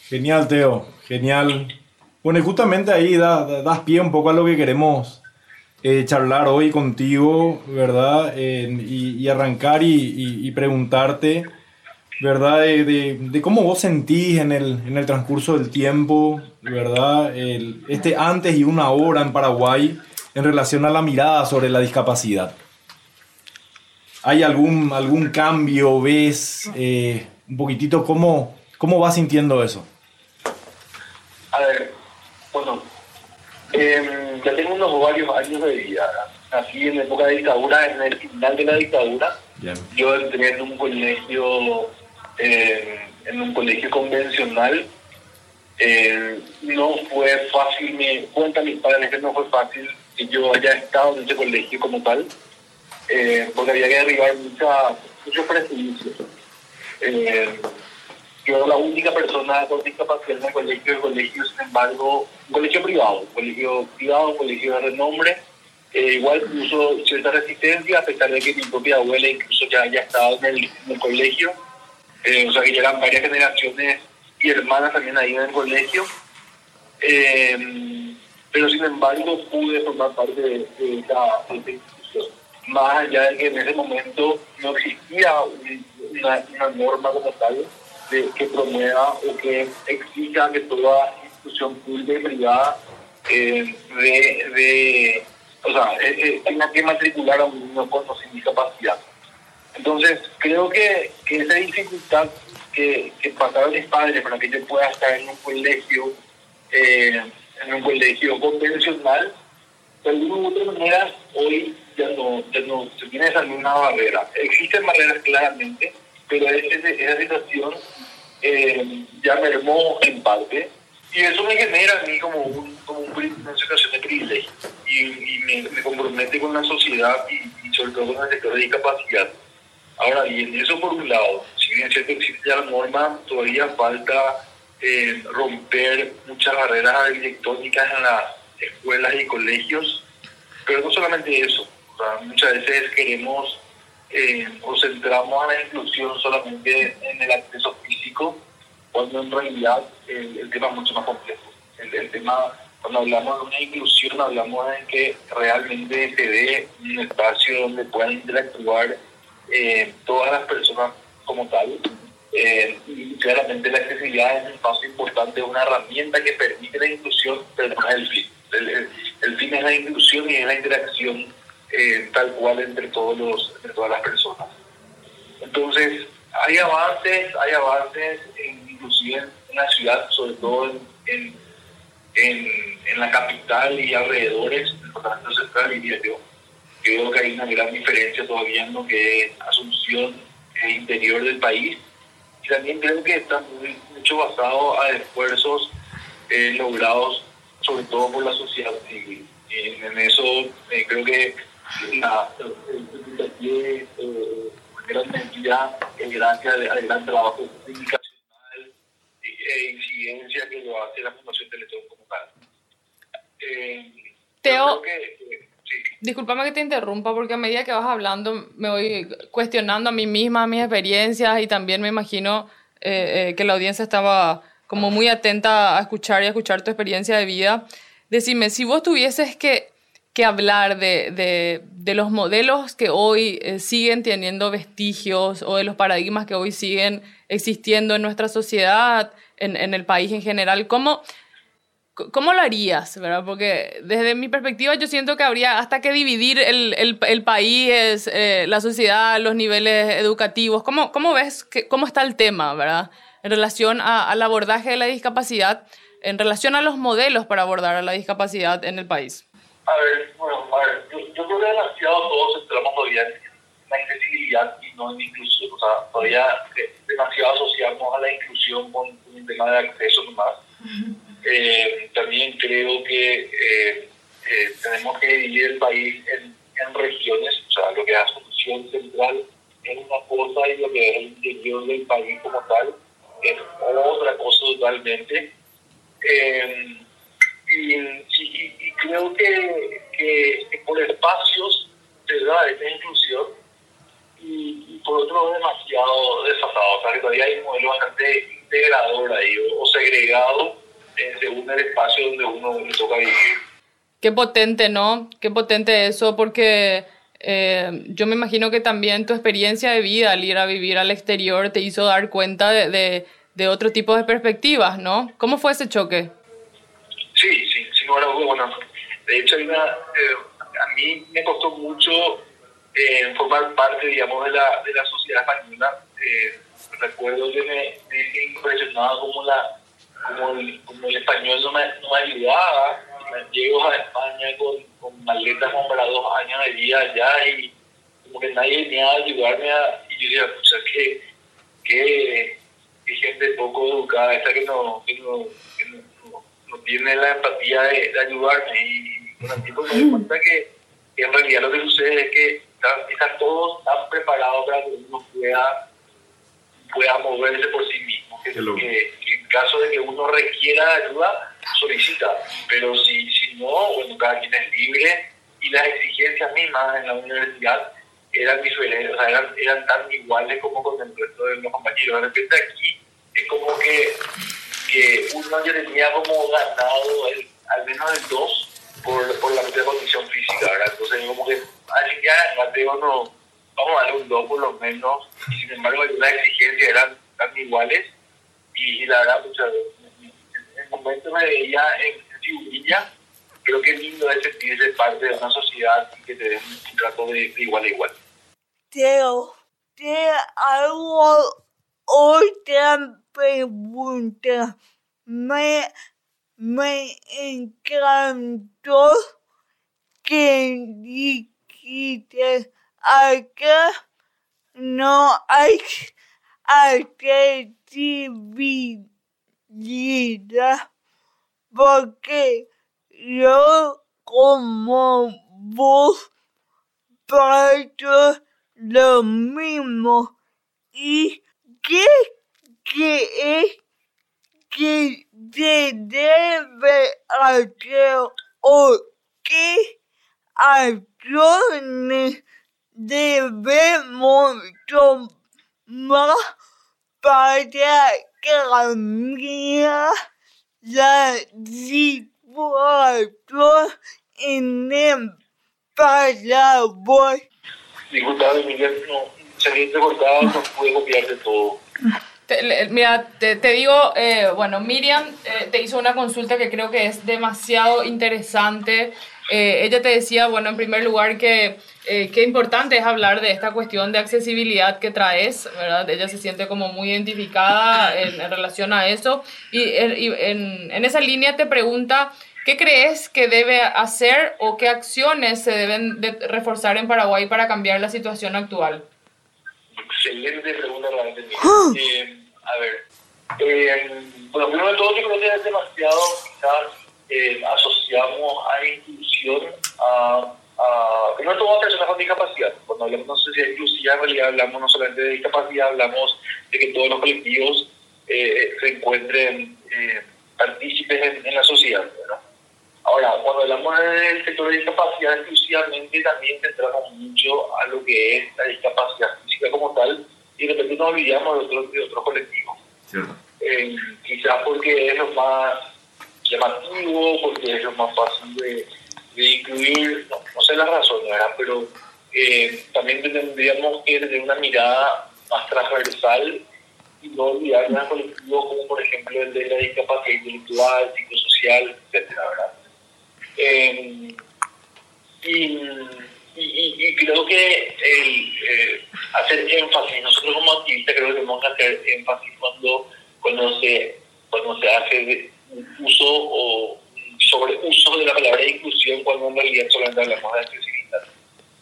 Genial, Teo, genial. Bueno, justamente ahí das, das pie un poco a lo que queremos eh, charlar hoy contigo, ¿verdad? Y, arrancar y, preguntarte, ¿verdad? De, cómo vos sentís en el, en el transcurso del tiempo, ¿verdad? Este antes y una hora en Paraguay en relación a la mirada sobre la discapacidad. ¿Hay algún, algún cambio? ¿Ves eh, un poquitito cómo, cómo vas sintiendo eso? A ver, bueno, eh, ya tengo unos varios años de vida. Nací en época de dictadura, en el final de la dictadura. Bien. Yo entré en un colegio, eh, en un colegio convencional. Eh, no fue fácil, me cuentan mis padres que no fue fácil que yo haya estado en ese colegio como tal eh, porque había que derribar mucha, muchos prejuicios. Eh, yo era la única persona con discapacidad en el colegio, el colegio, sin embargo, un colegio privado, un colegio privado, un colegio de renombre, eh, igual puso cierta resistencia, a pesar de que mi propia abuela incluso ya haya estado en el, colegio, o sea que ya eran varias generaciones y hermanas también ahí en el colegio. Pero sin embargo pude formar parte de, de institución más allá de que en ese momento no existía una, una norma como tal de, que promueva o que exija que toda institución pública y privada eh, de, de, o sea, eh, eh, tenga que matricular a un niño con o sin discapacidad. Entonces, creo que, que esa dificultad que, que pasaron mis padres para que yo pueda estar en un colegio, eh, en un colegio convencional, de alguna u otra manera, hoy ya no, ya no se tiene esa misma barrera. Existen barreras claramente, pero esa, situación eh, ya mermó en parte y eso me genera a mí como, un, como un, una situación de privilegio y, y me, me, compromete con la sociedad y, y, sobre todo con el sector de discapacidad. Ahora bien, eso por un lado, si bien es cierto que existe ya la norma, todavía falta eh, romper muchas barreras arquitectónicas en las escuelas y colegios, pero no solamente eso, muchas veces queremos eh, o centramos a la inclusión solamente en el acceso físico, cuando en realidad el, el tema es mucho más complejo. El, el, tema, cuando hablamos de una inclusión, hablamos de que realmente se dé un espacio donde puedan interactuar eh, todas las personas como tal. Eh, y claramente la accesibilidad es un paso importante, una herramienta que permite la inclusión, pero no es el fin. El, el fin es la inclusión y es la interacción eh, tal cual entre todos los entre todas las personas entonces hay avances hay avances en, inclusive en la ciudad sobre todo en, en, en, en la capital y alrededores el departamento central diría yo creo que hay una gran diferencia todavía en lo que es Asunción el interior del país y también creo que está mucho basado a esfuerzos eh, logrados sobre todo por la sociedad civil. Y en eso eh, creo que la, el, eh, gran gracias al gran trabajo comunicacional e incidencia que lo hace la Fundación Teletón Teo, creo que, te interrumpa porque a medida que vas hablando me voy cuestionando a mí misma, mis experiencias y también me imagino eh, eh, que la audiencia estaba como muy atenta a escuchar y a escuchar tu experiencia de vida. Decime, si vos tuvieses que, que hablar de, de- de los modelos que hoy eh, siguen teniendo vestigios o de los paradigmas que hoy siguen existiendo en nuestra sociedad, en, en el país en general, ¿cómo, ¿Cómo lo harías? ¿verdad? Porque desde mi perspectiva yo siento que habría hasta que dividir el, el, el país, eh, la sociedad, los niveles educativos. ¿Cómo, cómo ves que, cómo está el tema ¿verdad? en relación a- al abordaje de la discapacidad, en relación a los modelos para abordar a la discapacidad en el país? A ver, bueno, a ver, yo, yo creo que demasiado todos entramos todavía en la accesibilidad y no en la inclusión. O sea, todavía demasiado asociamos a la inclusión con, un tema de acceso nomás. Eh, también creo que eh, eh, tenemos que dividir el país en, en regiones, o sea, lo que es Asunción Central es una cosa y lo que es el interior del país como tal es otra cosa totalmente. Eh, y- y creo que, que, que por espacios se da esta inclusión y, y por otro demasiado desfasado, o sea que todavía hay un modelo bastante integrador ahí o, o segregado eh, según el espacio donde uno le toca vivir. Qué potente, ¿no? Qué potente eso, porque eh, yo me imagino que también tu experiencia de vida al ir a vivir al exterior te hizo dar cuenta de, de, de otro tipo de perspectivas, ¿no? ¿Cómo fue ese choque? Sí, sí, sin lugar a dudas, bueno, de hecho hay una, eh, a mí me costó mucho eh, formar parte, digamos, de la, de la sociedad española. Eh, recuerdo que me, me impresionaba como, la, como, el, como el español no me, no me ayudaba. Llego a España con, con maletas para dos años de vida allá y como que nadie venía a ayudarme a, y yo decía, o sea, que, que, que gente poco educada esta que no, que no, que no, no- tiene la empatía de, de ayudarme y con el tiempo me doy cuenta que, que en realidad lo que sucede es que están, todos tan preparados para que uno pueda, pueda moverse por sí mismo, que en caso de que uno requiera ayuda, solicita, pero si, si no, bueno, cada quien es libre y las exigencias mismas en la universidad eran diferentes, o sea, eran, eran tan iguales como con el resto de los compañeros. De repente aquí es como que, que uno ya tenía como ganado el- al menos el 2 por, por la propia condición física, ¿verdad? Entonces como que, así ya, Mateo, no, vamos a darle un 2 por lo menos, y sin embargo las exigencias eran tan iguales, y, y la verdad, muchas en el momento me veía en, en figurilla, creo que es lindo es sentirse parte de una sociedad y que te den un trato de, de igual a igual. Teo, te hago otra pregunta. Me, me encantó que dijiste acá no hay accesibilidad porque yo como vos paso lo mismo y qué que es que se debe hacer o qué acciones debemos tomar para cambiar la situación en el Paraguay. Disculpad, Miguel, no, se había entrecortado, no pude copiarte todo. Te- le- mira, te, te digo, eh, bueno, Miriam eh, te hizo una consulta que creo que es demasiado interesante. Eh, ella te decía, bueno, en primer lugar, que eh, qué importante es hablar de esta cuestión de accesibilidad que traes, ¿verdad? Ella se siente como muy identificada en, en relación a eso. Y, en- y en, en esa línea te pregunta, ¿qué crees que debe hacer o qué acciones se deben de reforzar en Paraguay para cambiar la situación actual? Excelente pregunta realmente. Miguel. Eh, a ver, Eh, bueno, primero de todo, yo creo que es demasiado, quizás eh, asociamos a inclusión a, a primero todo a personas con discapacidad. Cuando hablamos de sociedad inclusiva, en realidad hablamos no solamente de discapacidad, hablamos de que todos los colectivos eh, se encuentren eh, partícipes en, la sociedad. Ahora, cuando hablamos del sector de discapacidad exclusivamente, también centramos mucho a lo que es la discapacidad física como tal, y de repente nos olvidamos de otros de otros colectivos. Eh, quizás porque es lo más llamativo, porque es lo más fácil de, de incluir, no, no sé las razones, ¿verdad? pero eh, también tendríamos que tener una mirada más transversal y no olvidarnos de colectivos como por ejemplo el de la discapacidad intelectual, psicosocial, etcétera, ¿verdad? Eh, y, y, y- creo que el, eh, hacer énfasis, nosotros como activistas creo que tenemos que hacer énfasis cuando, cuando, se, cuando se hace uso o sobreuso de la palabra inclusión cuando en realidad solamente hablamos de accesibilidad.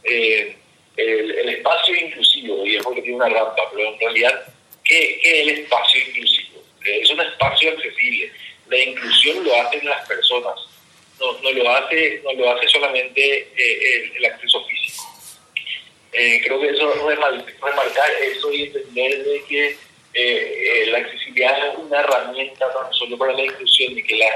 Eh, el, el espacio inclusivo, y es porque tiene una rampa, pero en realidad, ¿qué, qué es el espacio inclusivo? Eh, es un espacio accesible. La inclusión lo hacen las personas, no, no lo hace no lo hace solamente eh, el, acceso físico. Eh, creo que eso remarcar eso y entender de que eh, la accesibilidad es una herramienta no solo para la inclusión y que la,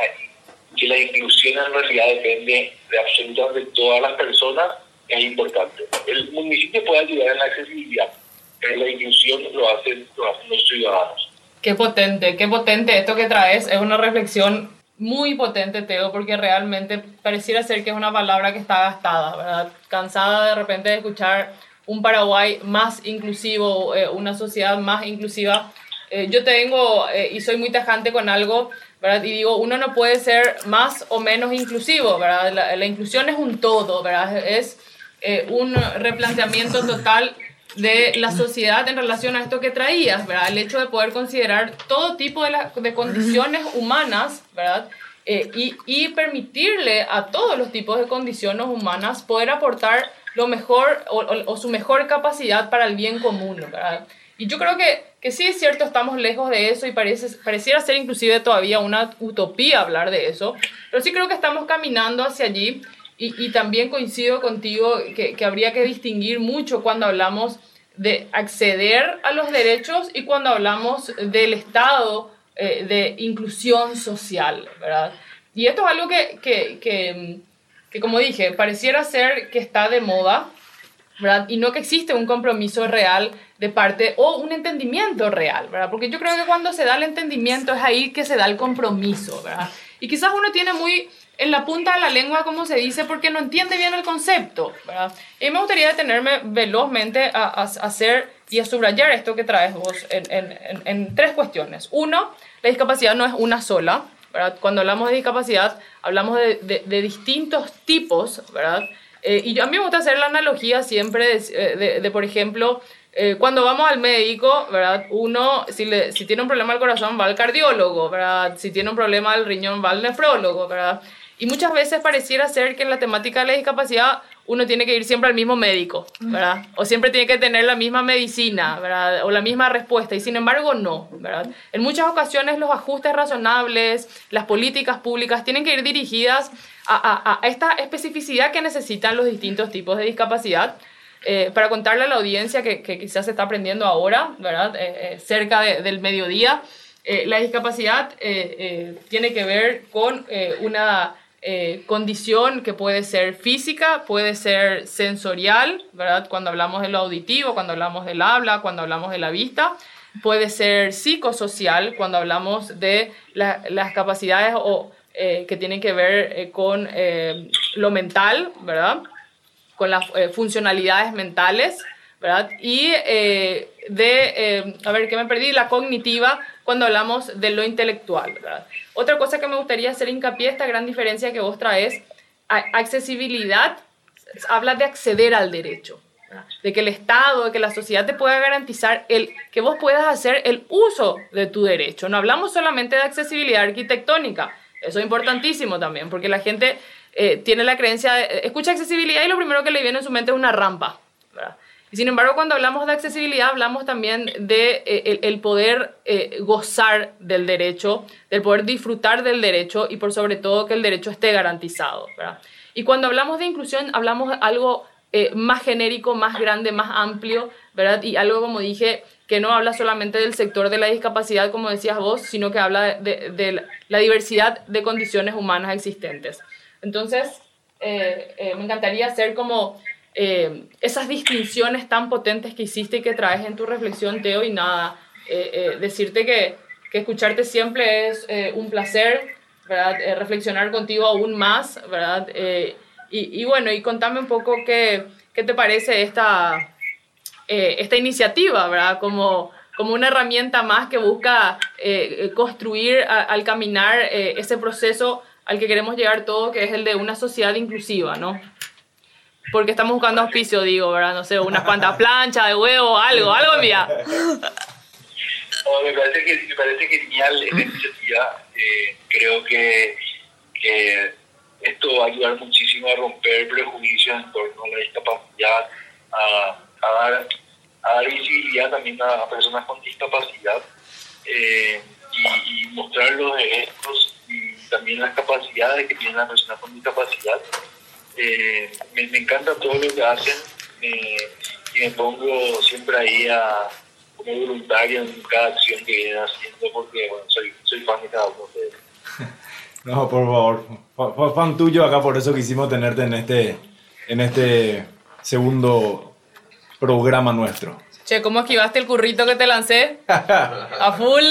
que la inclusión en realidad depende de absolutamente todas las personas es importante. El municipio puede ayudar en la accesibilidad, pero la inclusión lo hacen, lo hacen los ciudadanos. Qué potente, qué potente esto que traes. Es una reflexión muy potente, Teo, porque realmente pareciera ser que es una palabra que está gastada, ¿verdad? Cansada de repente de escuchar un Paraguay más inclusivo, eh, una sociedad más inclusiva. Eh, yo tengo, eh, y soy muy tajante con algo, ¿verdad? Y digo, uno no puede ser más o menos inclusivo, ¿verdad? La, la inclusión es un todo, ¿verdad? Es eh, un replanteamiento total de la sociedad en relación a esto que traías, ¿verdad? El hecho de poder considerar todo tipo de, de condiciones humanas, ¿verdad? Eh, y, y permitirle a todos los tipos de condiciones humanas poder aportar lo mejor o su mejor capacidad para el bien común, ¿verdad? Y yo creo que, que sí es cierto, estamos lejos de eso y parece, pareciera ser inclusive todavía una utopía hablar de eso, pero sí creo que estamos caminando hacia allí y, y también coincido contigo que, que habría que distinguir mucho cuando hablamos de acceder a los derechos y cuando hablamos del estado eh, de inclusión social, ¿verdad? Y esto es algo que, que, que, que, como dije, pareciera ser que está de moda, ¿verdad? Y no que existe un compromiso real de parte o un entendimiento real, ¿verdad? Porque yo creo que cuando se da el entendimiento es ahí que se da el compromiso, ¿verdad? Y quizás uno tiene muy en la punta de la lengua, como se dice, porque no entiende bien el concepto, ¿verdad? Y me gustaría detenerme velozmente a, a- a hacer y a subrayar esto que traes vos en, en- en- en tres cuestiones. Uno, la discapacidad no es una sola, ¿verdad? Cuando hablamos de discapacidad, hablamos de, de- de distintos tipos, ¿verdad? Eh, y yo, a mí me gusta hacer la analogía siempre de, eh, de- de, por ejemplo, eh, cuando vamos al médico, ¿verdad? Uno, si, le- si tiene un problema al corazón, va al cardiólogo, ¿verdad? Si tiene un problema al riñón, va al nefrólogo, ¿verdad? Y muchas veces pareciera ser que en la temática de la discapacidad uno tiene que ir siempre al mismo médico, ¿verdad? O siempre tiene que tener la misma medicina, ¿verdad? O la misma respuesta. Y sin embargo, no, ¿verdad? En muchas ocasiones los ajustes razonables, las políticas públicas tienen que ir dirigidas a, a- a esta especificidad que necesitan los distintos tipos de discapacidad. Eh, para contarle a la audiencia que, que quizás se está aprendiendo ahora, ¿verdad? Eh, eh, cerca de- del mediodía, eh, la discapacidad eh, eh, tiene que ver con una eh, condición que puede ser física, puede ser sensorial, ¿verdad? Cuando hablamos de lo auditivo, cuando hablamos del habla, cuando hablamos de la vista, puede ser psicosocial, cuando hablamos de la- las capacidades o, eh, que tienen que ver eh, con eh, lo mental, ¿verdad? con las eh, funcionalidades mentales, ¿verdad? Y eh, de, a ver, ¿qué me perdí? La cognitiva, cuando hablamos de lo intelectual, ¿verdad? Otra cosa que me gustaría hacer hincapié, esta gran diferencia que vos traes, accesibilidad, habla de acceder al derecho, ¿verdad? de que el Estado, de que la sociedad te pueda garantizar el, que vos puedas hacer el uso de tu derecho. No hablamos solamente de accesibilidad arquitectónica, eso es importantísimo también, porque la gente eh, tiene la creencia, de, escucha accesibilidad y lo primero que le viene en su mente es una rampa. Y sin embargo, cuando hablamos de accesibilidad, hablamos también de eh, el, poder eh, gozar del derecho, del poder disfrutar del derecho y por sobre todo que el derecho esté garantizado. Y cuando hablamos de inclusión, hablamos de algo eh, más genérico, más grande, más amplio, ¿verdad? Y algo, como dije, que no habla solamente del sector de la discapacidad, como decías vos, sino que habla de, la diversidad de condiciones humanas existentes. Entonces, me encantaría hacer como eh, esas distinciones tan potentes que hiciste y que traes en tu reflexión, Teo, y nada, decirte que, que, escucharte siempre es un placer, ¿verdad? reflexionar contigo aún más, ¿verdad? Y, bueno, y contame un poco qué, qué te parece esta, esta iniciativa, ¿verdad? Como, como una herramienta más que busca construir al caminar ese proceso al que queremos llegar todo, que es el de una sociedad inclusiva, ¿no? Porque estamos buscando auspicio, digo, ¿verdad? No sé, unas cuantas planchas de huevo, algo, algo envía. Oh, me, parece que, me parece genial esta iniciativa. Eh, creo que, que, esto va a ayudar muchísimo a romper prejuicios en torno a la discapacidad, a, a, dar, a dar visibilidad también a, personas con discapacidad eh, y, mostrar los estos y también las capacidades que tienen las personas con discapacidad. Eh, me, me, encanta todo lo que hacen me, y me pongo siempre ahí a, como voluntario en cada acción que vienen haciendo porque bueno, soy, soy fan de cada uno de ellos. No, por favor, fan tuyo acá, por eso quisimos tenerte en este, en este segundo programa nuestro. Che, ¿cómo esquivaste el currito que te lancé? A full.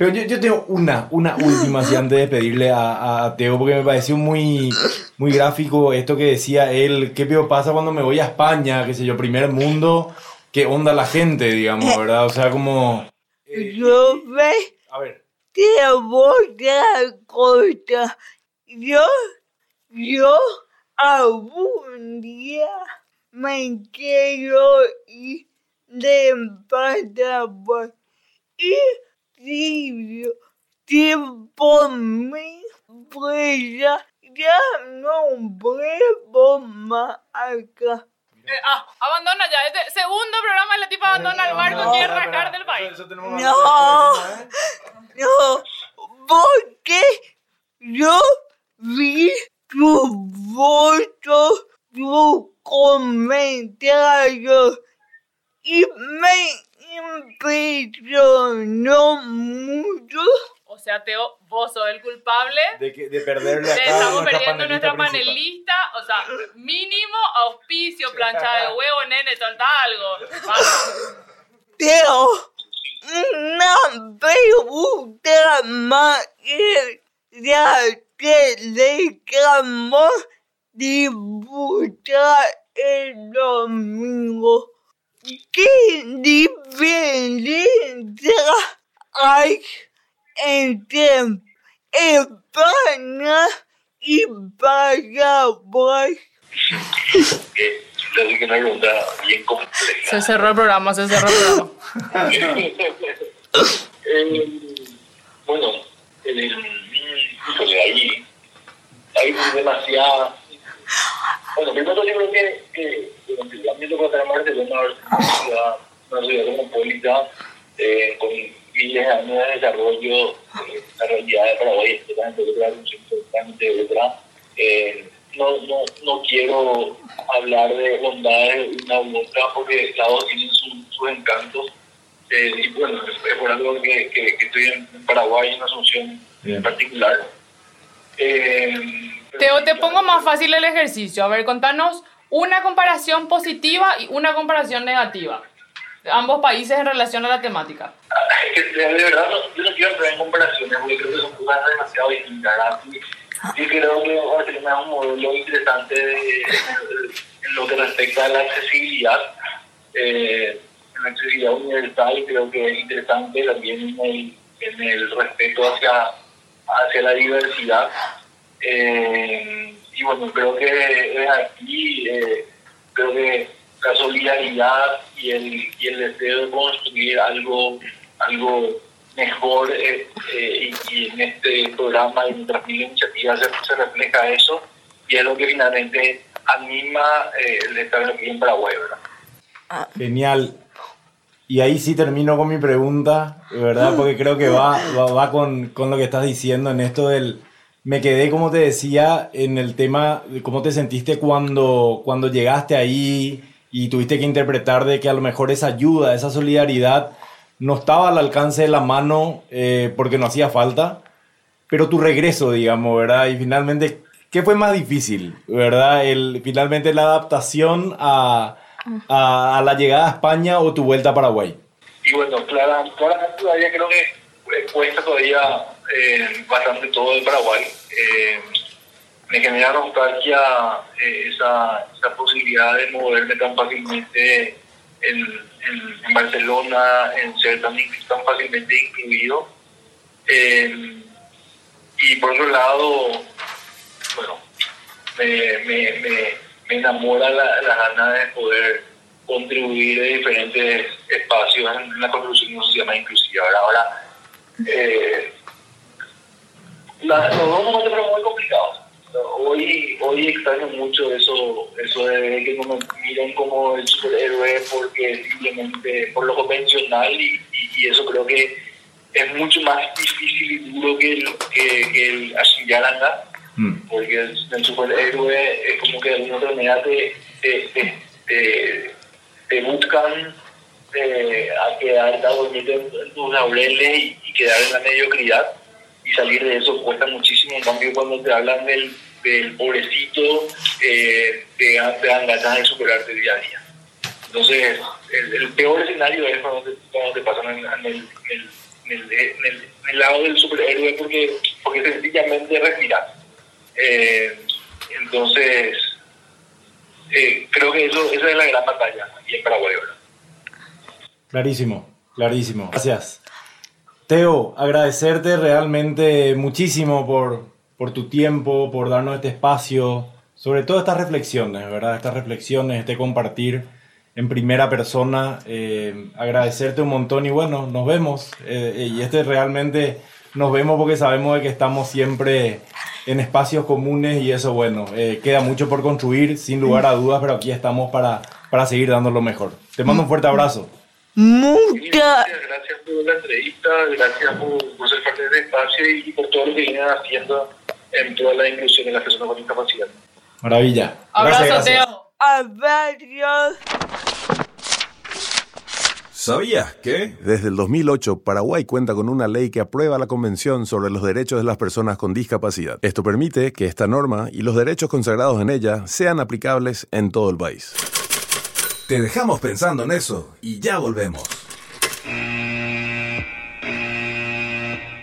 Pero yo, yo, tengo una, una última, antes de pedirle a, a, Teo, porque me pareció muy, muy gráfico esto que decía él, ¿qué peor pasa cuando me voy a España, qué sé yo, primer mundo? ¿Qué onda la gente, digamos, verdad? O sea, como... Eh, yo ve... A ver. Te voy a contar. Yo, yo algún día me quiero ir de Panamá y tibio, tiempo mí, pues ya, ya no vuelvo más acá. Eh, ah, abandona ya. Este segundo programa la tipa abandona el barco no, quiere del país. Eso, eso no, ¿eh? no, porque yo vi tu foto, tu comentario y me impresionó mucho. O sea, Teo, vos sos el culpable de, que, de perderle Estamos nuestra perdiendo nuestra principal. panelista. O sea, mínimo auspicio, plancha de huevo, nene, soltá algo. Vamos. Teo, una pregunta más que ya que dejamos disputar el domingo. ¿Qué diferencia hay entre España y Paraguay? Que, así que una pregunta bien compleja. Se cerró el programa, se cerró el programa. eh, bueno, el, híjole, ahí hay demasiada. Bueno, primero yo creo que, que la me tocó estar en Barcelona, una ciudad, una ciudad cosmopolita, eh, con miles de años de desarrollo, eh, la realidad de Paraguay es totalmente otra, totalmente otra. Eh, no, no, no quiero hablar de bondades de una u otra porque cada uno tiene su, sus encantos. Eh, y bueno, es por algo que, que, que estoy en Paraguay, en Asunción en particular. Eh, Teo, te pongo más fácil el ejercicio. A ver, contanos una comparación positiva y una comparación negativa de ambos países en relación a la temática. De verdad yo no quiero entrar en comparaciones porque creo que son cosas demasiado distintas. Y, y creo que Barcelona es un modelo interesante en lo que respecta a la accesibilidad. Eh, en la accesibilidad universal creo que es interesante también en el, en el respeto hacia, hacia la diversidad. Eh, y bueno, creo que desde aquí, eh, creo que la solidaridad y el, y el deseo de construir algo, algo mejor eh, eh, y, y, en este programa y en otras mil iniciativas se, se, refleja eso y es lo que finalmente anima el estar aquí en Paraguay, ¿verdad? Genial. Y ahí sí termino con mi pregunta, ¿verdad? Porque creo que va, va, va con, con lo que estás diciendo en esto del... Me quedé, como te decía, en el tema de cómo te sentiste cuando, cuando llegaste ahí y tuviste que interpretar de que a lo mejor esa ayuda, esa solidaridad no estaba al alcance de la mano eh, porque no hacía falta, pero tu regreso, digamos, ¿verdad? Y finalmente, ¿qué fue más difícil, ¿verdad? El, finalmente la adaptación a, a, la llegada a España o tu vuelta a Paraguay. Y bueno, clara- todavía creo que eh, cuesta todavía eh, bastante todo de Paraguay. Eh, me genera nostalgia eh, esa, posibilidad de moverme tan fácilmente en, Barcelona, en ser tan, tan fácilmente incluido. Eh, y por otro lado, bueno, me, me, me, me enamora la, la gana de poder contribuir en diferentes espacios en la construcción de una sociedad más inclusiva. Ahora, eh, la- los dos momentos fueron muy complicados. Hoy, hoy extraño mucho eso, eso de que no me miren como el superhéroe porque simplemente por lo convencional y, y- y eso creo que es mucho más difícil y duro que el, que, que el Ashiyaranga porque el, el superhéroe es como que de alguna otra manera te, te, te, te- te buscan eh, a quedar a dormir en, en tus laureles y, y quedar en la mediocridad y salir de eso cuesta muchísimo en cambio cuando te hablan del, del pobrecito eh, te, te dan ganas de superarte día a día entonces el, peor escenario es cuando te, pasan en, el, en, el, lado del superhéroe porque, porque sencillamente respiras eh, entonces, eh, creo que eso, esa es la gran batalla aquí en Paraguay. ¿verdad? Clarísimo, clarísimo. Gracias. Teo, agradecerte realmente muchísimo por, por tu tiempo, por darnos este espacio, sobre todo estas reflexiones, ¿verdad? Estas reflexiones, este compartir en primera persona. eh, agradecerte un montón y bueno, nos vemos. eh, y este realmente nos vemos porque sabemos de que estamos siempre en espacios comunes y eso, bueno, eh, queda mucho por construir, sin lugar a dudas, pero aquí estamos para, para seguir dando lo mejor. Te mando un fuerte abrazo. Muchas gracias por la entrevista, gracias por, por ser parte de este espacio y por todo lo que vienen haciendo en toda la inclusión de las personas con discapacidad. Maravilla. Abrazo, Gracias. Teo. abrazos. ¿Sabías que? Desde el 2008, Paraguay cuenta con una ley que aprueba la Convención sobre los Derechos de las Personas con Discapacidad. Esto permite que esta norma y los derechos consagrados en ella sean aplicables en todo el país. Te dejamos pensando en eso y ya volvemos.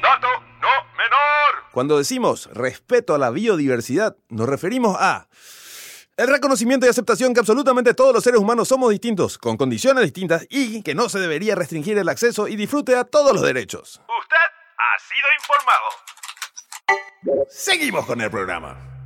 Dato no menor. Cuando decimos respeto a la biodiversidad, nos referimos a el reconocimiento y aceptación que absolutamente todos los seres humanos somos distintos, con condiciones distintas y que no se debería restringir el acceso y disfrute a todos los derechos. Usted ha sido informado. Seguimos con el programa.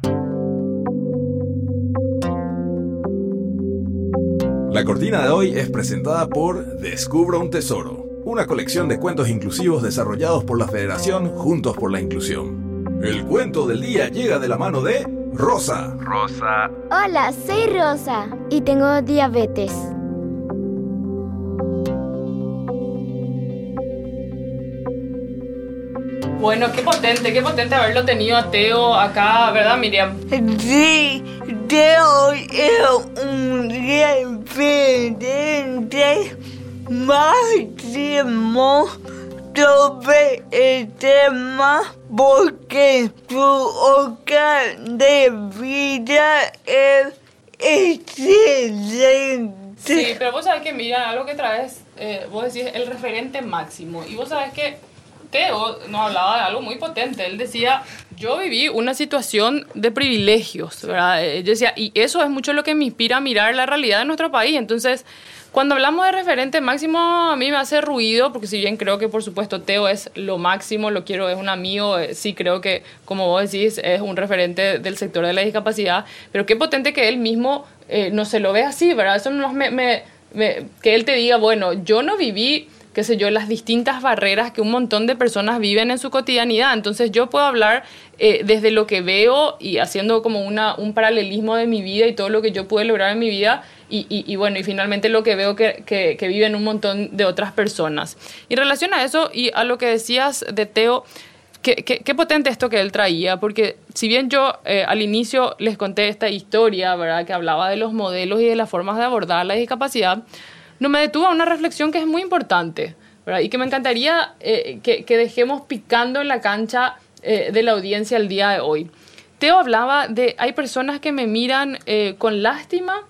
La cortina de hoy es presentada por Descubra un Tesoro, una colección de cuentos inclusivos desarrollados por la Federación Juntos por la Inclusión. El cuento del día llega de la mano de Rosa. Rosa. Hola, soy Rosa y tengo diabetes. Bueno, qué potente, qué potente haberlo tenido a Teo acá, ¿verdad, Miriam? Sí, Teo es un referente máximo sobre el tema porque su hogar de vida es excelente. Sí, pero vos sabés que, mira, algo que traes, eh, vos decís el referente máximo. Y vos sabés que Teo nos hablaba de algo muy potente. Él decía, yo viví una situación de privilegios, ¿verdad? Yo decía, y eso es mucho lo que me inspira a mirar la realidad de nuestro país. Entonces, cuando hablamos de referente máximo, a mí me hace ruido, porque si bien creo que, por supuesto, Teo es lo máximo, lo quiero, es un amigo, eh, sí creo que, como vos decís, es un referente del sector de la discapacidad, pero qué potente que él mismo eh, no se lo ve así, ¿verdad? Eso me, me- me- que él te diga, bueno, yo no viví qué sé yo, las distintas barreras que un montón de personas viven en su cotidianidad. Entonces yo puedo hablar eh, desde lo que veo y haciendo como una, un paralelismo de mi vida y todo lo que yo pude lograr en mi vida y, y, bueno, y finalmente lo que veo que, que, que viven un montón de otras personas. Y en relación a eso y a lo que decías de Teo, Qué, qué, potente esto que él traía, porque si bien yo eh, al inicio les conté esta historia, ¿verdad? Que hablaba de los modelos y de las formas de abordar la discapacidad, no me detuvo a una reflexión que es muy importante. Y que me encantaría eh, que, dejemos picando en la cancha eh, de la audiencia el día de hoy. Teo hablaba de, hay personas que me miran con lástima,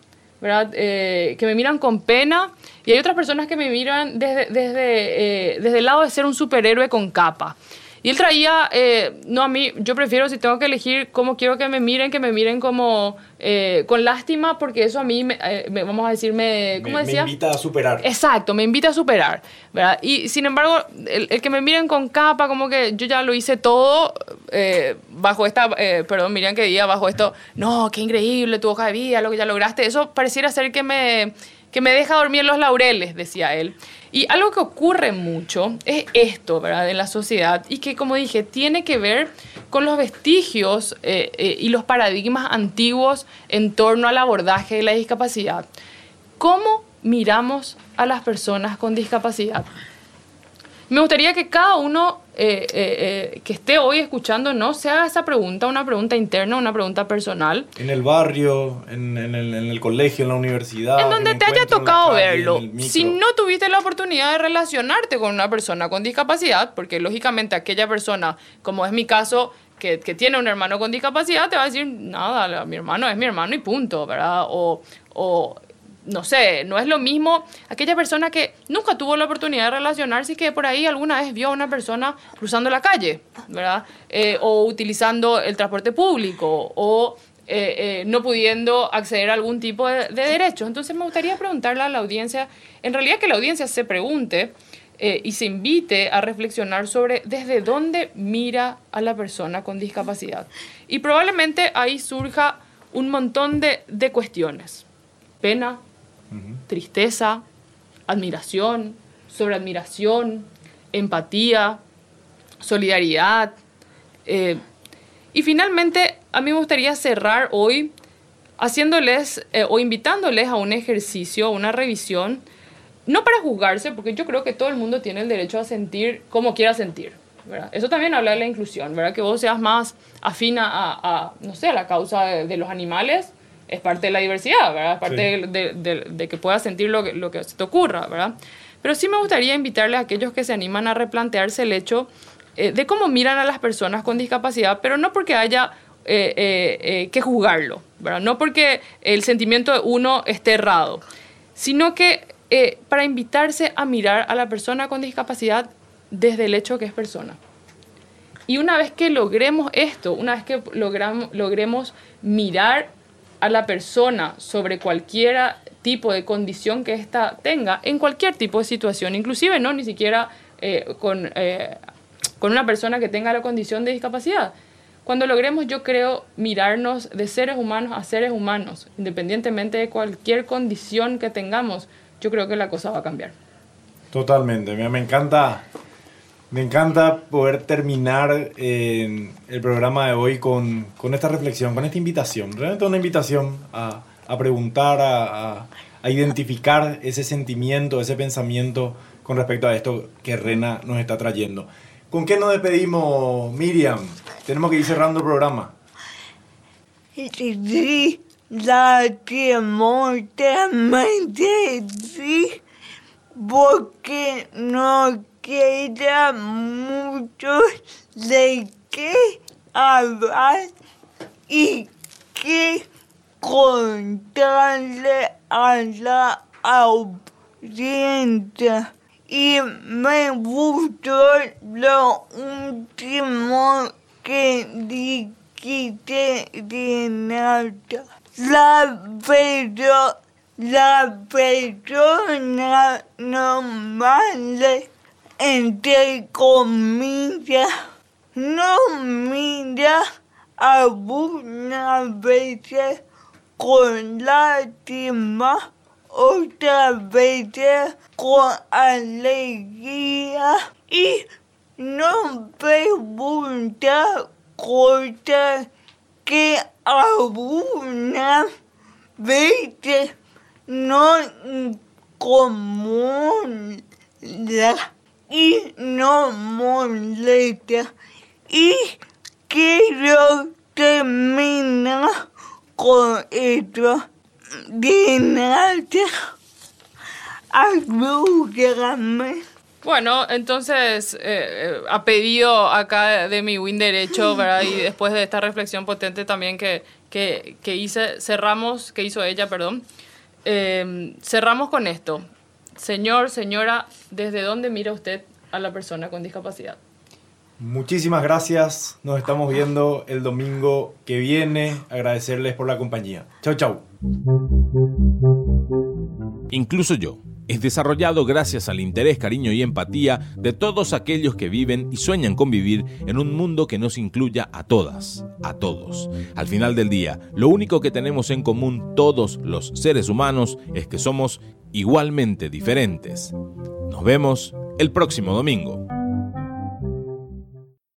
¿verdad? que me miran con pena, y hay otras personas que me miran desde, desde, desde el lado de ser un superhéroe con capa. Y él traía, eh, no a mí, yo prefiero si tengo que elegir cómo quiero que me miren, que me miren como eh, con lástima, porque eso a mí, me, eh, vamos a decir, me, ¿cómo decía? Me invita a superar. Exacto, me invita a superar, ¿verdad? Y sin embargo, el, que me miren con capa, como que yo ya lo hice todo bajo esta, perdón, Miriam, que diga, bajo esto, no, qué increíble tu hoja de vida, lo que ya lograste, eso pareciera ser que me, que me deja dormir los laureles, decía él. Y algo que ocurre mucho es esto, ¿verdad?, en la sociedad y que, como dije, tiene que ver con los vestigios eh, eh, y los paradigmas antiguos en torno al abordaje de la discapacidad. ¿Cómo miramos a las personas con discapacidad? Me gustaría que cada uno eh, eh, eh, que esté hoy escuchando no se haga esa pregunta, una pregunta interna, una pregunta personal. En el barrio, en, el, colegio, en la universidad. En donde te haya tocado verlo. Si no tuviste la oportunidad de relacionarte con una persona con discapacidad, porque lógicamente aquella persona, como es mi caso, que, tiene un hermano con discapacidad, te va a decir, nada, mi hermano es mi hermano y punto, ¿verdad? O, o no sé, no es lo mismo aquella persona que nunca tuvo la oportunidad de relacionarse y que por ahí alguna vez vio a una persona cruzando la calle, ¿verdad? Eh, o utilizando el transporte público o eh, eh, no pudiendo acceder a algún tipo de, de, derechos. Entonces me gustaría preguntarle a la audiencia, en realidad que la audiencia se pregunte y se invite a reflexionar sobre desde dónde mira a la persona con discapacidad. Y probablemente ahí surja un montón de, de cuestiones. Pena, tristeza, admiración, sobreadmiración, empatía, solidaridad. Eh, y finalmente, a mí me gustaría cerrar hoy haciéndoles eh, o invitándoles a un ejercicio, a una revisión, no para juzgarse, porque yo creo que todo el mundo tiene el derecho a sentir como quiera sentir. Eso también habla de la inclusión, ¿verdad? Que vos seas más afina a, no sé, a la causa de los animales es parte de la diversidad, ¿verdad? Es parte de, que puedas sentir lo que, lo que se te ocurra, ¿verdad? Pero sí me gustaría invitarles a aquellos que se animan a replantearse el hecho eh, de cómo miran a las personas con discapacidad, pero no porque haya eh, eh, que juzgarlo, ¿verdad? No porque el sentimiento de uno esté errado, sino que para invitarse a mirar a la persona con discapacidad desde el hecho que es persona. Y una vez que logremos esto, una vez que logramos, logremos mirar a la persona sobre cualquier tipo de condición que ésta tenga, en cualquier tipo de situación, inclusive no ni siquiera eh, con, eh, con una persona que tenga la condición de discapacidad. Cuando logremos, yo creo, mirarnos de seres humanos a seres humanos, independientemente de cualquier condición que tengamos, yo creo que la cosa va a cambiar. Totalmente, me encanta me encanta poder terminar el programa de hoy con, con, esta reflexión, con esta invitación. Realmente una invitación a, a preguntar, a, a, identificar ese sentimiento, ese pensamiento con respecto a esto que Rena nos está trayendo. ¿Con qué nos despedimos, Miriam? Tenemos que ir cerrando el programa. Sí, la que sí, porque no queda mucho de qué hablar y qué contarle a la audiencia. Y me gustó lo último que dijiste, Renata. La, pero, la persona normal entre comillas, no mira algunas veces con lástima otras veces con alegría y no pregunta cosas que algunas veces no incomodan y no molesta. Y quiero terminar con esto. De nada. Ayúdame Bueno, entonces, eh, eh, a pedido acá de mi win derecho, ¿verdad? Y después de esta reflexión potente también que, que, que hice, cerramos, que hizo ella, perdón, eh, cerramos con esto. Señor, señora, ¿desde dónde mira usted a la persona con discapacidad? Muchísimas gracias. Nos estamos viendo el domingo que viene. Agradecerles por la compañía. Chau, chau. Incluso yo. Es desarrollado gracias al interés, cariño y empatía de todos aquellos que viven y sueñan con vivir en un mundo que nos incluya a todas, a todos. Al final del día, lo único que tenemos en común todos los seres humanos es que somos igualmente diferentes. Nos vemos el próximo domingo.